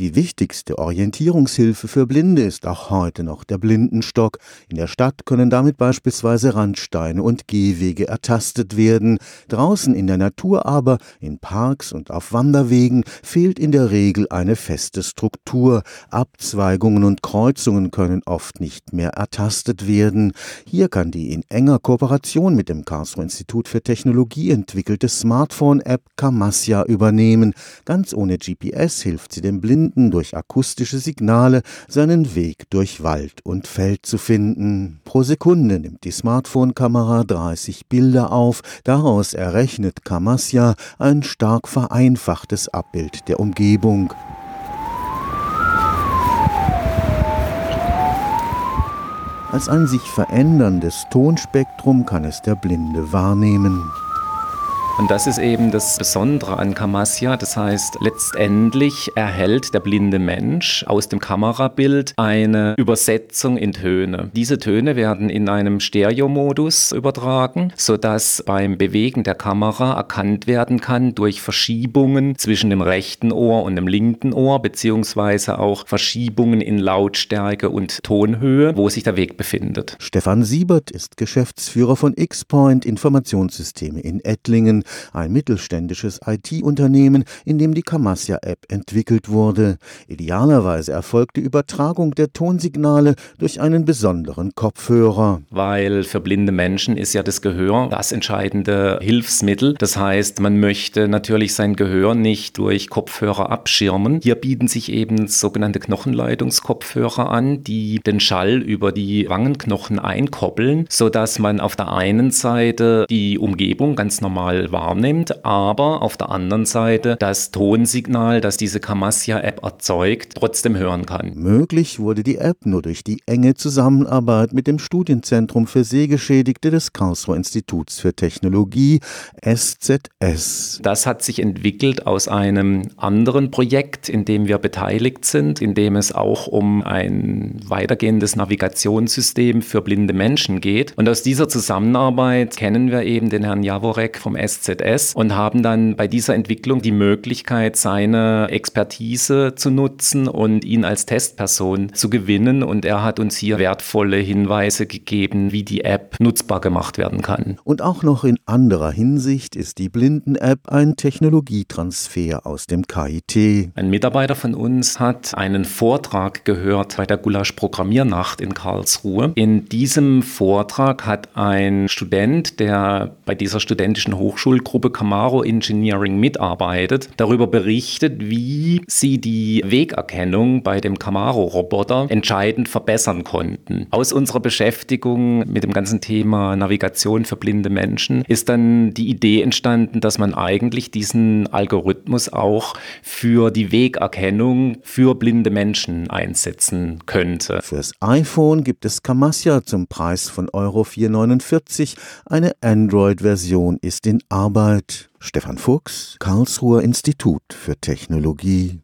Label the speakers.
Speaker 1: Die wichtigste Orientierungshilfe für Blinde ist auch heute noch der Blindenstock. In der Stadt können damit beispielsweise Randsteine und Gehwege ertastet werden. Draußen in der Natur aber, in Parks und auf Wanderwegen, fehlt in der Regel eine feste Struktur. Abzweigungen und Kreuzungen können oft nicht mehr ertastet werden. Hier kann die in enger Kooperation mit dem Karlsruher Institut für Technologie entwickelte Smartphone-App Kamasya übernehmen. Ganz ohne GPS hilft sie dem Blinden Blinden durch akustische Signale seinen Weg durch Wald und Feld zu finden. Pro Sekunde nimmt die Smartphone-Kamera 30 Bilder auf, daraus errechnet Kamasya ein stark vereinfachtes Abbild der Umgebung. Als ein sich veränderndes Tonspektrum kann es der Blinde wahrnehmen.
Speaker 2: Und das ist eben das Besondere an Kamasya. Das heißt, letztendlich erhält der blinde Mensch aus dem Kamerabild eine Übersetzung in Töne. Diese Töne werden in einem Stereomodus übertragen, sodass beim Bewegen der Kamera erkannt werden kann durch Verschiebungen zwischen dem rechten Ohr und dem linken Ohr, beziehungsweise auch Verschiebungen in Lautstärke und Tonhöhe, wo sich der Weg befindet.
Speaker 1: Stefan Siebert ist Geschäftsführer von X-Point Informationssysteme in Ettlingen ein mittelständisches IT-Unternehmen, in dem die Kamasya-App entwickelt wurde. Idealerweise erfolgt die Übertragung der Tonsignale durch einen besonderen Kopfhörer.
Speaker 2: Weil für blinde Menschen ist ja das Gehör das entscheidende Hilfsmittel. Das heißt, man möchte natürlich sein Gehör nicht durch Kopfhörer abschirmen. Hier bieten sich eben sogenannte Knochenleitungskopfhörer an, die den Schall über die Wangenknochen einkoppeln, sodass man auf der einen Seite die Umgebung ganz normal wahrnimmt, aber auf der anderen Seite das Tonsignal, das diese Kamasya-App erzeugt, trotzdem hören kann.
Speaker 1: Möglich wurde die App nur durch die enge Zusammenarbeit mit dem Studienzentrum für Sehgeschädigte des Karlsruher Instituts für Technologie, SZS.
Speaker 2: Das hat sich entwickelt aus einem anderen Projekt, in dem wir beteiligt sind, in dem es auch um ein weitergehendes Navigationssystem für blinde Menschen geht. Und aus dieser Zusammenarbeit kennen wir eben den Herrn Jaworek vom SZS SZS und haben dann bei dieser Entwicklung die Möglichkeit, seine Expertise zu nutzen und ihn als Testperson zu gewinnen. Und er hat uns hier wertvolle Hinweise gegeben, wie die App nutzbar gemacht werden kann.
Speaker 1: Und auch noch in anderer Hinsicht ist die Blinden-App ein Technologietransfer aus dem KIT.
Speaker 2: Ein Mitarbeiter von uns hat einen Vortrag gehört bei der Gulasch Programmiernacht in Karlsruhe. In diesem Vortrag hat ein Student, der bei dieser studentischen Hochschule Schulgruppe Camaro Engineering mitarbeitet, darüber berichtet, wie sie die Wegerkennung bei dem Camaro-Roboter entscheidend verbessern konnten. Aus unserer Beschäftigung mit dem ganzen Thema Navigation für blinde Menschen ist dann die Idee entstanden, dass man eigentlich diesen Algorithmus auch für die Wegerkennung für blinde Menschen einsetzen könnte.
Speaker 1: Fürs iPhone gibt es Camassia zum Preis von Euro 4,49. Eine Android-Version ist in Arbeit. Stefan Fuchs, Karlsruher Institut für Technologie